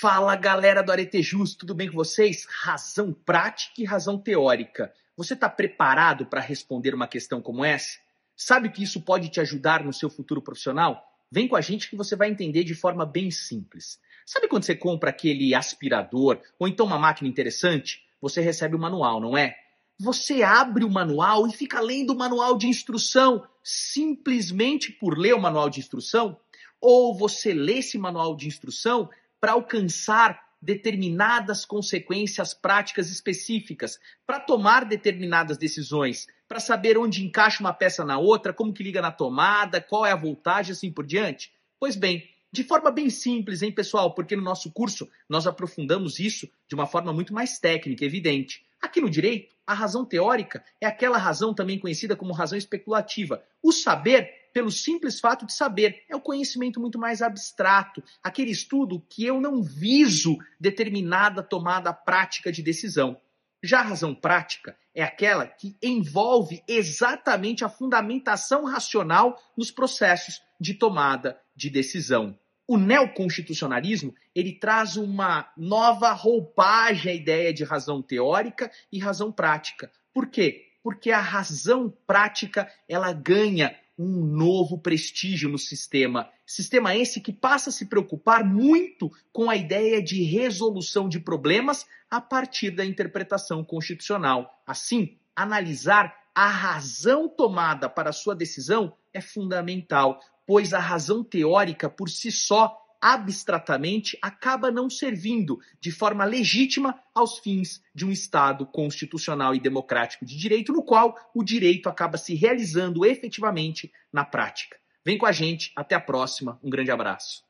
Fala galera do Aretejus, tudo bem com vocês? Razão prática e razão teórica. Você está preparado para responder uma questão como essa? Sabe que isso pode te ajudar no seu futuro profissional? Vem com a gente que você vai entender de forma bem simples. Sabe quando você compra aquele aspirador ou então uma máquina interessante? Você recebe o manual, não é? Você abre o manual e fica lendo o manual de instrução simplesmente por ler o manual de instrução? Ou você lê esse manual de instrução para alcançar determinadas consequências práticas específicas, para tomar determinadas decisões, para saber onde encaixa uma peça na outra, como que liga na tomada, qual é a voltagem, assim por diante? Pois bem, de forma bem simples, hein, pessoal? Porque no nosso curso nós aprofundamos isso de uma forma muito mais técnica, evidente. Aqui no direito, a razão teórica é aquela razão também conhecida como razão especulativa. O saber pelo simples fato de saber. É o conhecimento muito mais abstrato, aquele estudo que eu não viso determinada tomada prática de decisão. Já a razão prática é aquela que envolve exatamente a fundamentação racional nos processos de tomada de decisão. O neoconstitucionalismo, ele traz uma nova roupagem à ideia de razão teórica e razão prática. Por quê? Porque a razão prática, ela ganha um novo prestígio no sistema. Sistema esse que passa a se preocupar muito com a ideia de resolução de problemas a partir da interpretação constitucional. Assim, analisar a razão tomada para sua decisão é fundamental, pois a razão teórica por si só abstratamente acaba não servindo de forma legítima aos fins de um Estado constitucional e democrático de direito, no qual o direito acaba se realizando efetivamente na prática. Vem com a gente, até a próxima, um grande abraço.